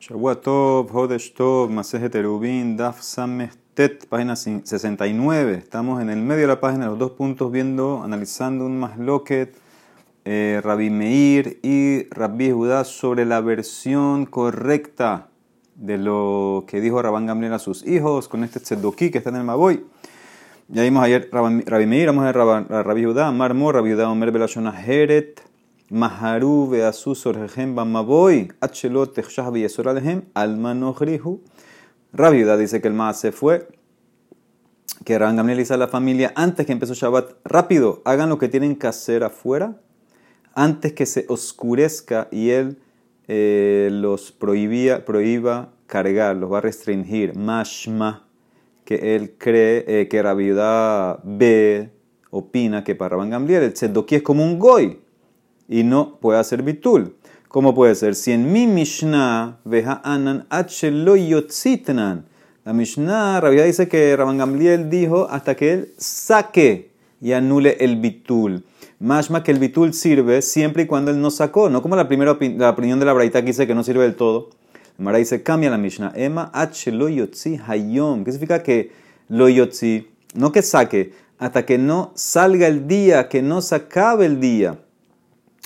Shavuatov, Hodesh Tov, Masejet Erubin, Daf Samestet, página 69. Estamos en el medio de la página, los dos puntos, viendo, analizando un masloquet, eh, Rabbi Meir y Rabbi Judá sobre la versión correcta de lo que dijo Rabban Gamliel a sus hijos con este tzedoki que está en el Maboy. Ya vimos ayer Rabbi Meir, vamos a ver Rabbi Judá, Marmor, Rabbi Judá, Omer Belashona Heret, Maharu veasu sorgehem bamaboy, achelot techshah viesoralehem, almanohrihu. Rabida dice que el más se fue, que Rabban Gamliel a la familia antes que empezó Shabbat, rápido, hagan lo que tienen que hacer afuera, antes que se oscurezca y él eh, los prohibía, prohíba cargar, los va a restringir. Mashma, que él cree eh, que Rabida ve, opina que para Rabban Gamliel el tzedoki es como un goy y no puede hacer bitul. ¿Cómo puede ser? Si en mi Mishnah veja anan achelo yotzitnan. La Mishnah, Rabia dice que Rabban Gamliel dijo hasta que él saque y anule el bitul. Más que el bitul sirve siempre y cuando él no sacó, no como la primera la opinión de la Braita que dice que no sirve del todo. Mara dice, cambia la Mishnah. Ema lo yotzi hayom. ¿Qué significa que lo yotzi? No que saque, hasta que no salga el día, que no se acabe el día.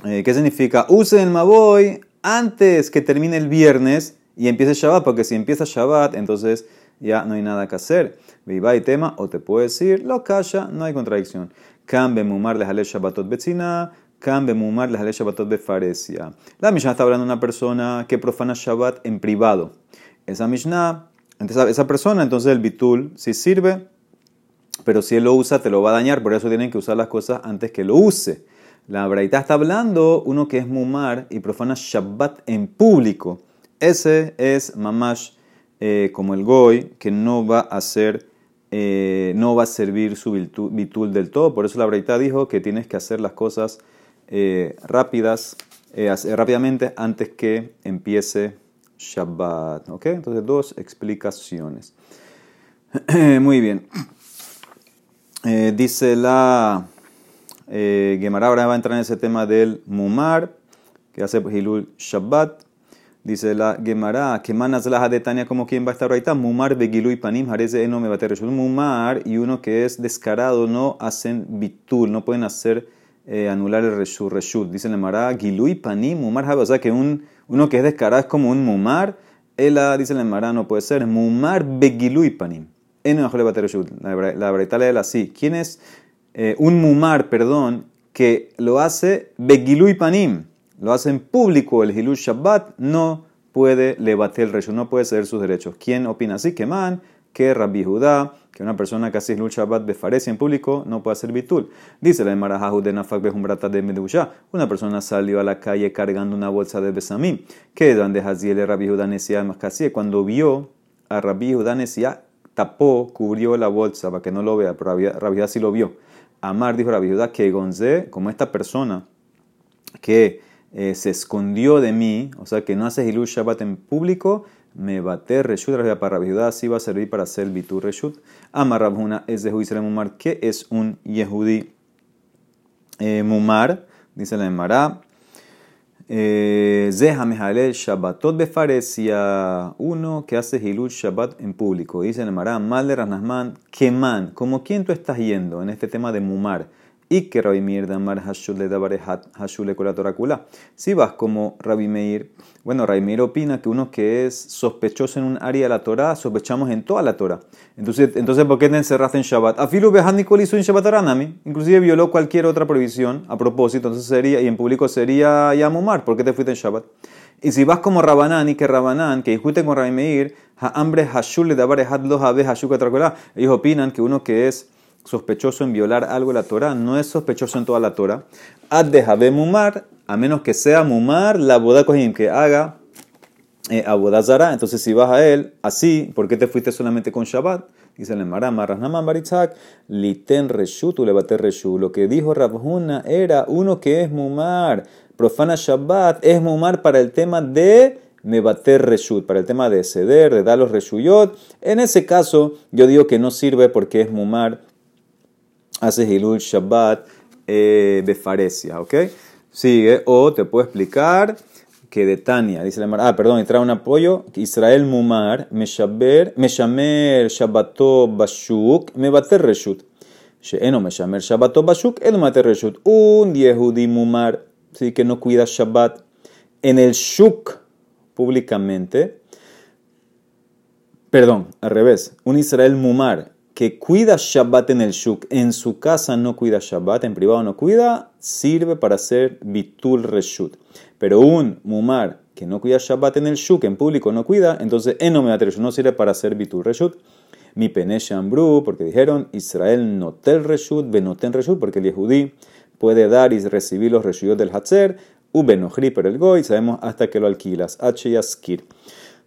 Eh, ¿Qué significa? Use el Maboy antes que termine el viernes y empiece Shabbat, porque si empieza Shabbat, entonces ya no hay nada que hacer. Viva y tema, o te puedo decir, lo calla, no hay contradicción. Cambie mumar les ale Shabbatot betzina, cambie mumar les ale Shabbatot befaresia. La Mishnah está hablando de una persona que profana Shabbat en privado. Esa Mishnah, esa persona, entonces el bitul si sirve, pero si él lo usa, te lo va a dañar, por eso tienen que usar las cosas antes que lo use. La Braita está hablando uno que es mumar y profana Shabbat en público. Ese es mamash eh, como el goy que no va a ser, eh, no va a servir su bitul del todo. Por eso la Braita dijo que tienes que hacer las cosas eh, rápidas, rápidamente antes que empiece Shabbat. ¿Ok? Entonces dos explicaciones. Muy bien. dice la eh, Gemara ahora va a entrar en ese tema del Mumar, que hace Hilul Shabbat. Dice la Gemara, que manas la Tania como quien va a estar ahorita, Mumar y Panim, Jareze no me va a Mumar y uno que es descarado no hacen bitul, no pueden hacer eh, anular el reshut, reshut. Dice la Gemara, y Panim, Mumar o sea que un, uno que es descarado es como un Mumar. Ella dice la Gemara, no puede ser, Mumar y Panim. En la la verdad lee así. ¿Quién es eh, un mumar, perdón, que lo hace y panim, lo hace en público el Hilu Shabbat, no puede levantar el recho, no puede ceder sus derechos. ¿Quién opina así? Que man, que Rabbi Judá, que una persona que hace Hilul Shabbat befarece en público no puede hacer bitul. Dice la Emarajahu de Nafak Behumbrata de Medusha, una persona salió a la calle cargando una bolsa de besamim, que donde Haziel Rabbi Judá Nesia cuando vio a Rabbi Judá Nesia, tapó, cubrió la bolsa para que no lo vea, pero Rabbi Judá sí lo vio. Amar dijo la viuda que Gonzé, como esta persona que eh, se escondió de mí, o sea que no hace Hilul Shabbat en público, me bate reshut para viuda, así va a servir para hacer bitur reshut. Amar Rabhuna es de Juiz Mumar, que es un Yehudi eh, Mumar, dice la Emara. Eh, Zeha Mehalel Shabbatot Befaresia, uno que hace Hilul Shabbat en público. Dice el Marán, Mal de Ranasman, Keman, como quien tú estás yendo en este tema de Mumar. Y. Si vas como Rabbi Meir, bueno, Rabbi Meir opina que uno que es sospechoso en un área de la Torah, sospechamos en toda la Torah. Entonces, entonces ¿por qué te encerraste en Shabbat? Afilu hizo en Shabbat Aranami. Inclusive violó cualquier otra prohibición a propósito, entonces sería, y en público sería ya Mumar. ¿Por qué te fuiste en Shabbat? Y si vas como Rabanán y que Rabanán, que discute con Rabbi Meir, hambre Hashul le Dabarehat Lo Habe Hashul Ellos opinan que uno que es sospechoso en violar algo de la Torah, no es sospechoso en toda la Torah. Ad de mumar, a menos que sea mumar la boda que haga eh, abodazara. Entonces, si vas a él así, ¿por qué te fuiste solamente con Shabbat? Dice el Mará, Marrasnaman Baritzak, Liten Reshu, tu levate Reshu. Lo que dijo Rabhuna era uno que es mumar, profana Shabbat, es mumar para el tema de mebater reshut, para el tema de ceder, de dar los reshuyot. En ese caso, yo digo que no sirve porque es mumar hace Hilul Shabbat eh, Befaresia, ¿ok? Sigue, o te puedo explicar que de Tania, dice la Gemara, ah, perdón, y trae un apoyo, Israel Mumar, Meshaber, Meshamer Shabbato Bashuk, Mebater Reshut. Sheeno Meshamer Shabbato Bashuk, El Mater Reshut. Un Yehudi Mumar, sí, que no cuida Shabbat en el Shuk públicamente. Perdón, al revés. Un Israel Mumar que cuida Shabbat en el Shuk, en su casa no cuida Shabbat, en privado no cuida, sirve para hacer Bitul Reshut. Pero un Mumar que no cuida Shabbat en el Shuk, en público no cuida, entonces en no sirve para hacer Bitul Reshut. Mi pene Shambru, porque dijeron Israel notel Reshut, benoten Reshut, porque el Yehudí puede dar y recibir los Reshut del Hatzer, u benochri, pero el Goy, sabemos hasta que lo alquilas. H Yaskir.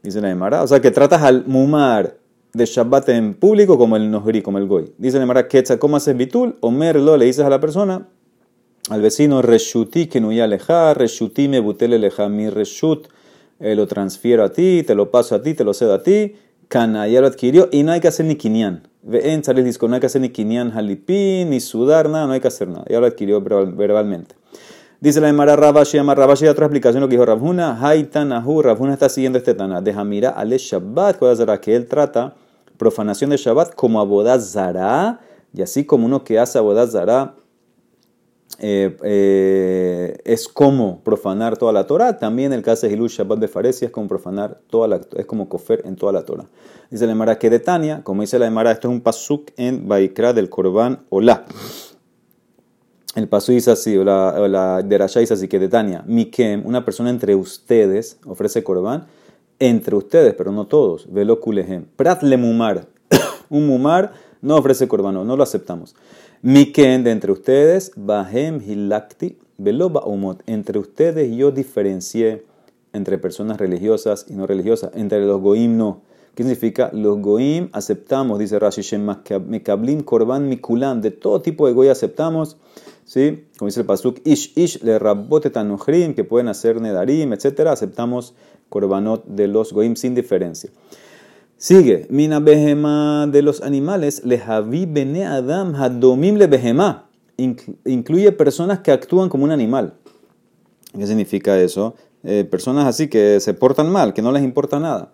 Dice la Emara. O sea que tratas al Mumar de Shabbat en público como el Nohri, como el Goy. Dice la Emara, Ketza, ¿cómo haces bitul? Omerlo, le dices a la persona, al vecino, Reshuti, que no ya aleja, Reshuti me butele leja mi Reshut, eh, lo transfiero a ti, te lo paso a ti, te lo cedo a ti, Cana, ya lo adquirió y no hay que hacer ni quinian. Ve en el disco, no hay que hacer ni quinian halipín, ni sudar, nada, no hay que hacer nada. Ya lo adquirió verbalmente. Dice la Emara Rabashi, llama Rabashi, otra explicación lo que dijo Rabhuna, Haitanahu, Rabhuna está siguiendo este Tana, de Hamira ale Shabbat, que él trata profanación de Shabbat como abodazara, y así como uno que hace abodazara eh, eh, es como profanar toda la Torah, también el caso de Hilul Shabbat de Faresia es como profanar toda la es como cofer en toda la Torah. Dice la Emara que de Tania, como dice la Emara, esto es un pasuk en Baikra del Korban Olá. El paso dice así, o la, la derasha dice así, que de Tania, Mikem, una persona entre ustedes, ofrece Korban, entre ustedes, pero no todos, velo kulehem. Prat le mumar, un mumar no ofrece Korban, no lo aceptamos. Mikem, de entre ustedes, bahem hilakti, velo baumot, entre ustedes yo diferencié entre personas religiosas y no religiosas, entre los goim no. ¿Qué significa? Los goim aceptamos, dice Rashi Shem, mekablim korban mikulam, de todo tipo de goy aceptamos ¿sí? Como dice el pasuk, ish ish le rabote que pueden hacer nedarim, etc. Aceptamos korbanot de los goim sin diferencia. Sigue, mina behema de los animales, le havi bene adam hadomim le behema. Incluye personas que actúan como un animal. ¿Qué significa eso? Eh, personas así que se portan mal, que no les importa nada.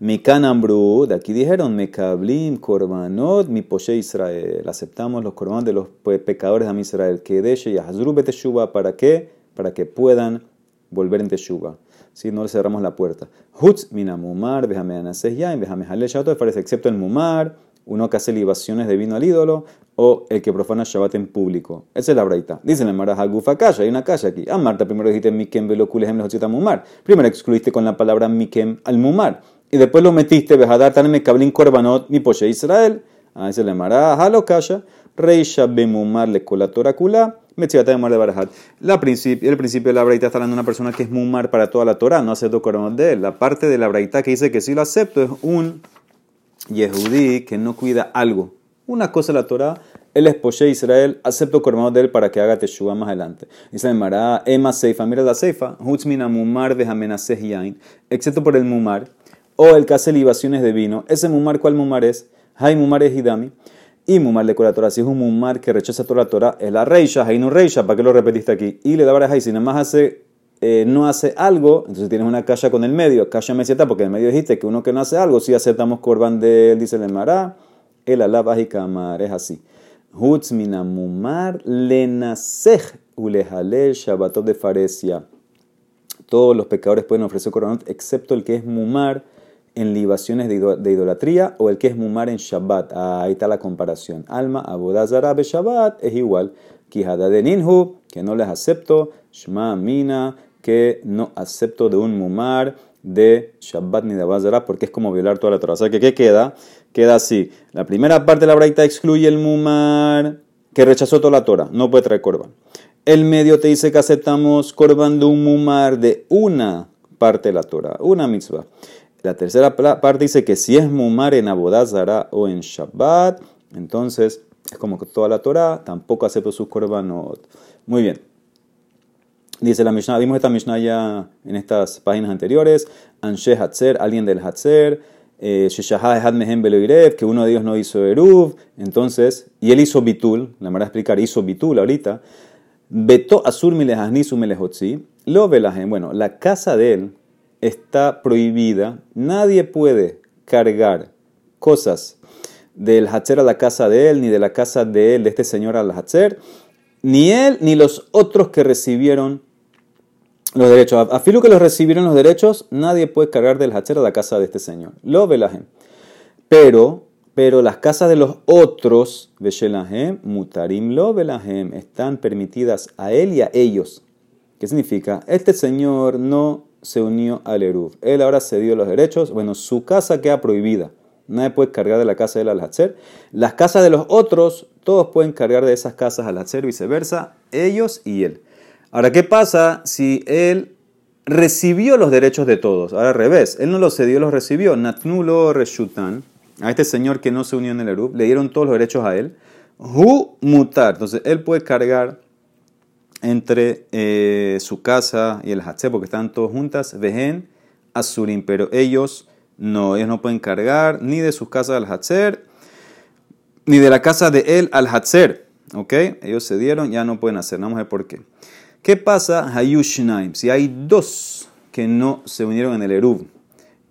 Mi canambru, de aquí dijeron, me cablim korbanot, mi poshe Israel. Aceptamos los korban de los pecadores de Israel. De y hazru teshuva, ¿para qué? Para que puedan volver en teshuva. Si no le cerramos la puerta. Hutz minamumar, déjame anases ya, déjame jale parece excepto el mumar, uno que hace libaciones de vino al ídolo, o el que profana Shabbat en público. Esa es la braita. Dicen en Maraja Gufa hay una calle aquí. Ah, Marta, primero dijiste Mikem veloculehem mumar. Primero excluiste con la palabra Mikem al mumar y después lo metiste, Bejadar Taneme Kablin Korbanot, mi poche Israel. Ahí se le mará, Halo Kasha, Reisha Bemumar le colatora kula, Metziata de Mar de Barajat. La principio, el principio de la braita está hablando de una persona que es mumar para toda la Torah, no acepto Korbanot de él. La parte de la braita que dice que sí lo acepto es un Yehudí que no cuida algo. Una cosa de la Torah, él es Israel, acepto Korbanot de él para que haga Teshuvah más adelante. Dice el Mará, Ema Seifa, mira la Seifa, Hutzmina Mumar de Jamenaseh Yain, excepto por el Mumar o el que hace libaciones de vino, ese mumar, ¿cuál mumar es? Hay mumar es hidami. Y mumar de Torah, si es un mumar que rechaza toda la Torah, es la reisha, no reisha, ¿para qué lo repetiste aquí? Y le da varias si nada más hace, eh, no hace algo, entonces tienes una caja con el medio, caja meseta, porque en el medio dijiste que uno que no hace algo, si aceptamos corban de él, dice el mará, el alabaj y kamar, es así. Hutzmina mumar lenasej ulehalel shabbatot de faresia. Todos los pecadores pueden ofrecer coronot, excepto el que es mumar, en libaciones de idolatría o el que es mumar en Shabbat. Ah, ahí está la comparación. Alma, abodazara Shabbat es igual. Kijada de ninhu, que no les acepto. Shma mina, que no acepto de un mumar de Shabbat ni de Abodazara porque es como violar toda la Torah. O sea que, ¿qué queda? Queda así. La primera parte de la braita excluye el mumar que rechazó toda la Torah. No puede traer corban. El medio te dice que aceptamos corban de un mumar de una parte de la Torah, una mitzvah. La tercera parte dice que si es mumar en Abodazara o en Shabbat, entonces es como que toda la Torah, tampoco acepto sus korbanot. Muy bien. Dice la Mishnah, vimos esta Mishnah ya en estas páginas anteriores. Anshe Hatzer, alguien del Hatzer. Eh, que uno de ellos no hizo Eruv. Entonces, y él hizo Bitul, la manera de explicar, hizo Bitul ahorita. Beto Asur Milehaznisu Melehotzi. Lo velajem. Bueno, la casa de él está prohibida. Nadie puede cargar cosas del Hatzer a la casa de él, ni de la casa de él, de este señor al Hatzer, ni él ni los otros que recibieron los derechos. A filo que los recibieron los derechos, nadie puede cargar del Hatzer a la casa de este señor. Lo. Pero, pero las casas de los otros, Veshelahem, Mutarim lo están permitidas a él y a ellos. ¿Qué significa? Este señor no se unió al Eruv. Él ahora cedió los derechos. Bueno, su casa queda prohibida. Nadie puede cargar de la casa de él al Hatzer. Las casas de los otros, todos pueden cargar de esas casas al Hatzer, viceversa, ellos y él. Ahora, ¿qué pasa si él recibió los derechos de todos? Ahora al revés, él no los cedió, los recibió. Natnulo reshutan, a este señor que no se unió en el Erub, le dieron todos los derechos a él. Hu mutar, entonces él puede cargar entre eh, su casa y el Hatzer, porque están todos juntas, Vejen, Azurim, pero ellos no, ellos no pueden cargar ni de sus casas al Hatzer, ni de la casa de él al Hatzer. ¿Ok? Ellos se dieron, ya no pueden hacer. Vamos a ver por qué. ¿Qué pasa, Hayushnaim? Si hay dos que no se unieron en el Erub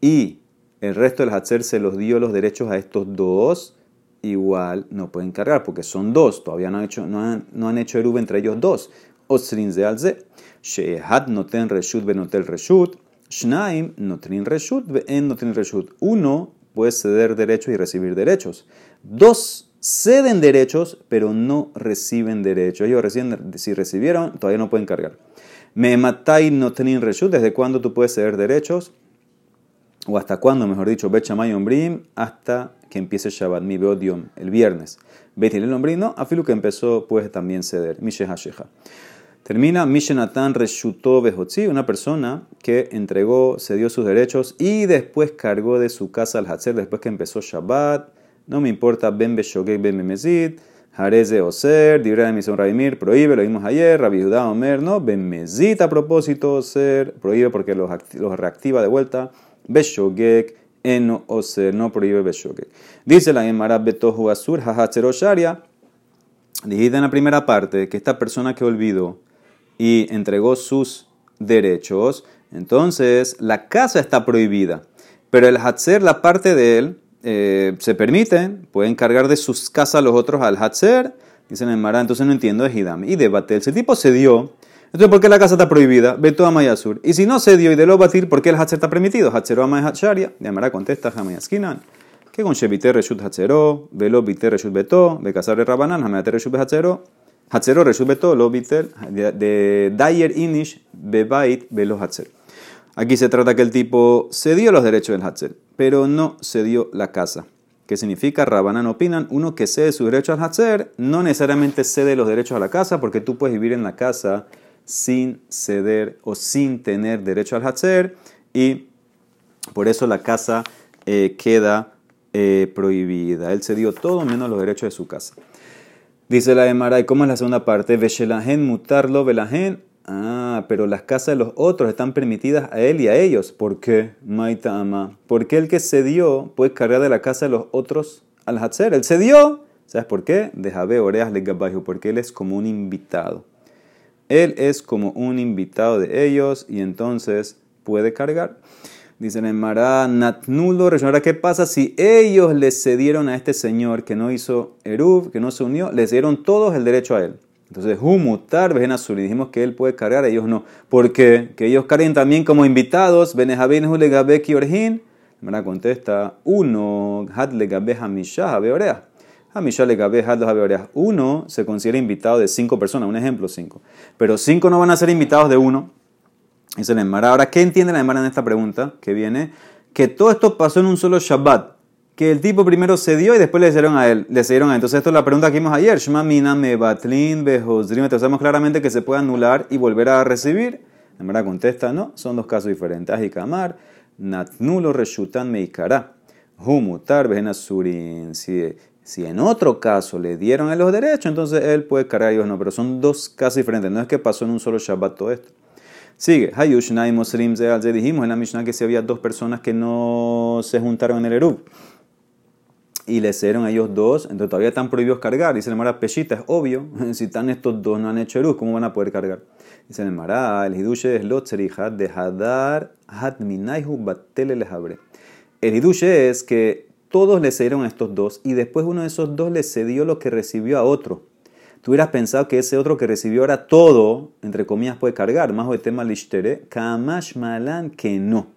y el resto del Hatzer se los dio los derechos a estos dos, igual no pueden cargar porque son dos, todavía no han hecho, no han, no han hecho Erub entre ellos dos. Ze alze, Shehat noten reshut benotel reshut, Shnaim notrin reshut en notrin reshut. Uno puede ceder derechos y recibir derechos. Dos ceden derechos, pero no reciben derechos. Ellos reciben, si recibieron, todavía no pueden cargar. Me matai no tenin reshut, ¿desde cuándo tú puedes ceder derechos? O hasta cuándo, mejor dicho, bechamay ombrim, hasta que empiece Shabbat, mi beodium, el viernes. el ombrim, no, afilu que empezó, puede también ceder. Misheha sheha. Termina Mishenatan Reshuto Behotzi, una persona que entregó, cedió sus derechos y después cargó de su casa al Hatzer después que empezó Shabbat no me importa, ben beshogek ben bemezid, jareze oser, dibra de misión Rabimir, prohíbe, lo vimos ayer, Rabbi Judá Omer, no, ben mezid a propósito oser, prohíbe porque los, los reactiva de vuelta, beshogek, eno oser, no prohíbe beshogek. Dice la Gemara betohu asur, hahatzero sharia, dijiste en la primera parte que esta persona que olvidó y entregó sus derechos, entonces la casa está prohibida. Pero el Hatzer, la parte de él, eh, se permiten, pueden cargar de sus casas los otros al Hatzer, dicen en Mara, entonces no entiendo de Hidam. Y de Batel, ese tipo se dio, entonces ¿por qué la casa está prohibida? Beto Amayasur. Y si no se dio y de lo batir, ¿por qué el Hatzer está permitido? Hatzero Amay Hatsharia. De Mara contesta Hamayaskinan. Que con Shevite Reshut Hatzero, Velo Vite Reshut Beto, Bekasar Rabanan, Reshut. Hatzero Reshut Beto, Lo Viter, de Dayer Inish, Bebait, Velo Hatzer. Aquí se trata que el tipo cedió los derechos del Hatzel, pero no cedió la casa. ¿Qué significa? Rabanan opinan, uno que cede sus derechos al Hatzer no necesariamente cede los derechos a la casa, porque tú puedes vivir en la casa sin ceder o sin tener derecho al Hatzer, y por eso la casa eh, queda eh, prohibida. Él cedió todo menos los derechos de su casa. Dice la Emara, ¿y cómo es la segunda parte? Veshelahen mutarlo velahen Ah, pero las casas de los otros están permitidas a él y a ellos. ¿Por qué? Maitama. Porque el que cedió puede cargar de la casa de los otros al Hatzer. Él cedió. ¿Sabes por qué? De Jabe Oreas Legabajo. Porque él es como un invitado. Él es como un invitado de ellos y entonces puede cargar. Dicen en Mará, Natnulo, Ahora, ¿qué pasa si ellos le cedieron a este señor que no hizo Eruv, que no se unió, les dieron todos el derecho a él? Entonces, Humutar azul y dijimos que él puede cargar, ellos no. porque Que ellos carguen también como invitados, Benejabin Hulegabeki Orhin. La contesta, uno, Had Legabe Hamisha Habeorea. Hamisha Legabe Had Habeorea. Uno se considera invitado de cinco personas, un ejemplo, cinco. Pero cinco no van a ser invitados de uno. Dice la Emara. Ahora, ¿qué entiende la Emara en esta pregunta que viene? Que todo esto pasó en un solo Shabbat que el tipo primero cedió y después le dieron a él. Le cedieron a él. Entonces, esto es la pregunta que vimos ayer. Shema mina me batlin behozrim. Sabemos claramente que se puede anular y volver a recibir. En verdad contesta, no, son dos casos diferentes. Ajikamar, natnulo reshutan meikara. Humutar behenasurin. Si, si en otro caso le dieron a los derechos, entonces él puede cargar ellos no. Pero son dos casos diferentes. No es que pasó en un solo Shabbat todo esto. Sigue, Hayushnai Mosrim Dijimos en la Mishnah que si había dos personas que no se juntaron en el Erub y le cedieron a ellos dos, entonces todavía están prohibidos cargar. Dice el Mara, Peshita, es obvio, si están estos dos, no han hecho Eruz, ¿cómo van a poder cargar? Dice el Mara, el Hiduche es Lotzerija de Hadar Hadminaihu Lejabre. El Hiduche es que todos le cedieron a estos dos y después uno de esos dos le cedió lo que recibió a otro. Tú hubieras pensado que ese otro que recibió ahora todo, entre comillas, puede cargar. Más de tema lishtere, kamash malan que no.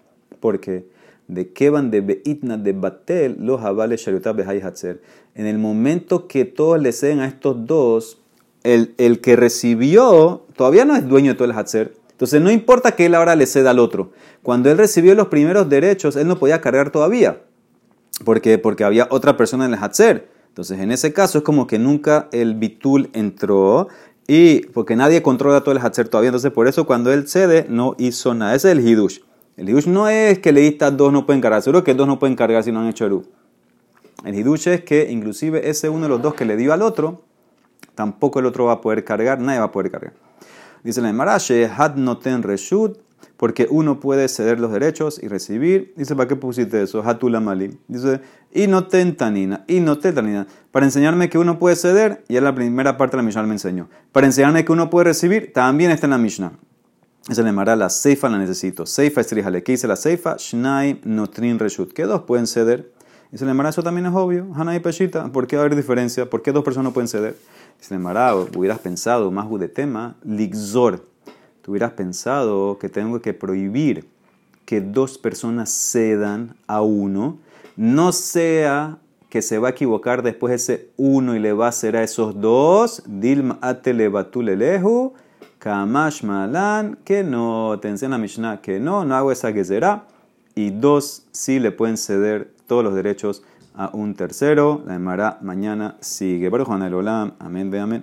Porque de Kevan de Beitna de Batel, los avales Sharutab Hatzer. En el momento que todos le ceden a estos dos, el, el, que recibió todavía no es dueño de todo el Hatzer. Entonces no importa que él ahora le ceda al otro. Cuando él recibió los primeros derechos, él no podía cargar todavía. Porque, porque había otra persona en el Hatzer. Entonces en ese caso es como que nunca el Bitul entró y porque nadie controla todo el Hatzer todavía. Entonces por eso cuando él cede no hizo nada. Ese es el Hidush. El Hidush no es que leístas dos no pueden cargar. Seguro que dos no pueden cargar si no han hecho Eru. El Hidush es que inclusive ese uno de los dos que le dio al otro, tampoco el otro va a poder cargar, nadie va a poder cargar. Dice la Marashe, had noten reshut, porque uno puede ceder los derechos y recibir. Dice, ¿para qué pusiste eso? Hatula mali. Dice, y no tanina, y no tanina. Para enseñarme que uno puede ceder, y es la primera parte de la Mishnah me enseñó. Para enseñarme que uno puede recibir, también está en la Mishnah. Dice le Mara, la seifa la necesito. Seifa estrijale. ¿Qué dice la seifa? Shnaim notrin reshut. ¿Qué dos pueden ceder? Dice le Mara, eso también es obvio. Hana y Peshita. ¿Por qué va a haber diferencia? ¿Por qué dos personas no pueden ceder? Dice Mara, hubieras pensado más de tema, ligzor. Tú hubieras pensado que tengo que prohibir que dos personas cedan a uno, no sea que se va a equivocar después ese uno y le va a hacer a esos dos, dilma atele batulelehu, kamash malan, que no, te enseña Mishnah que no, no hago esa que será, y dos sí le pueden ceder todos los derechos a un tercero. La Emara mañana sigue. Baruch Olam. Amén, ve amén.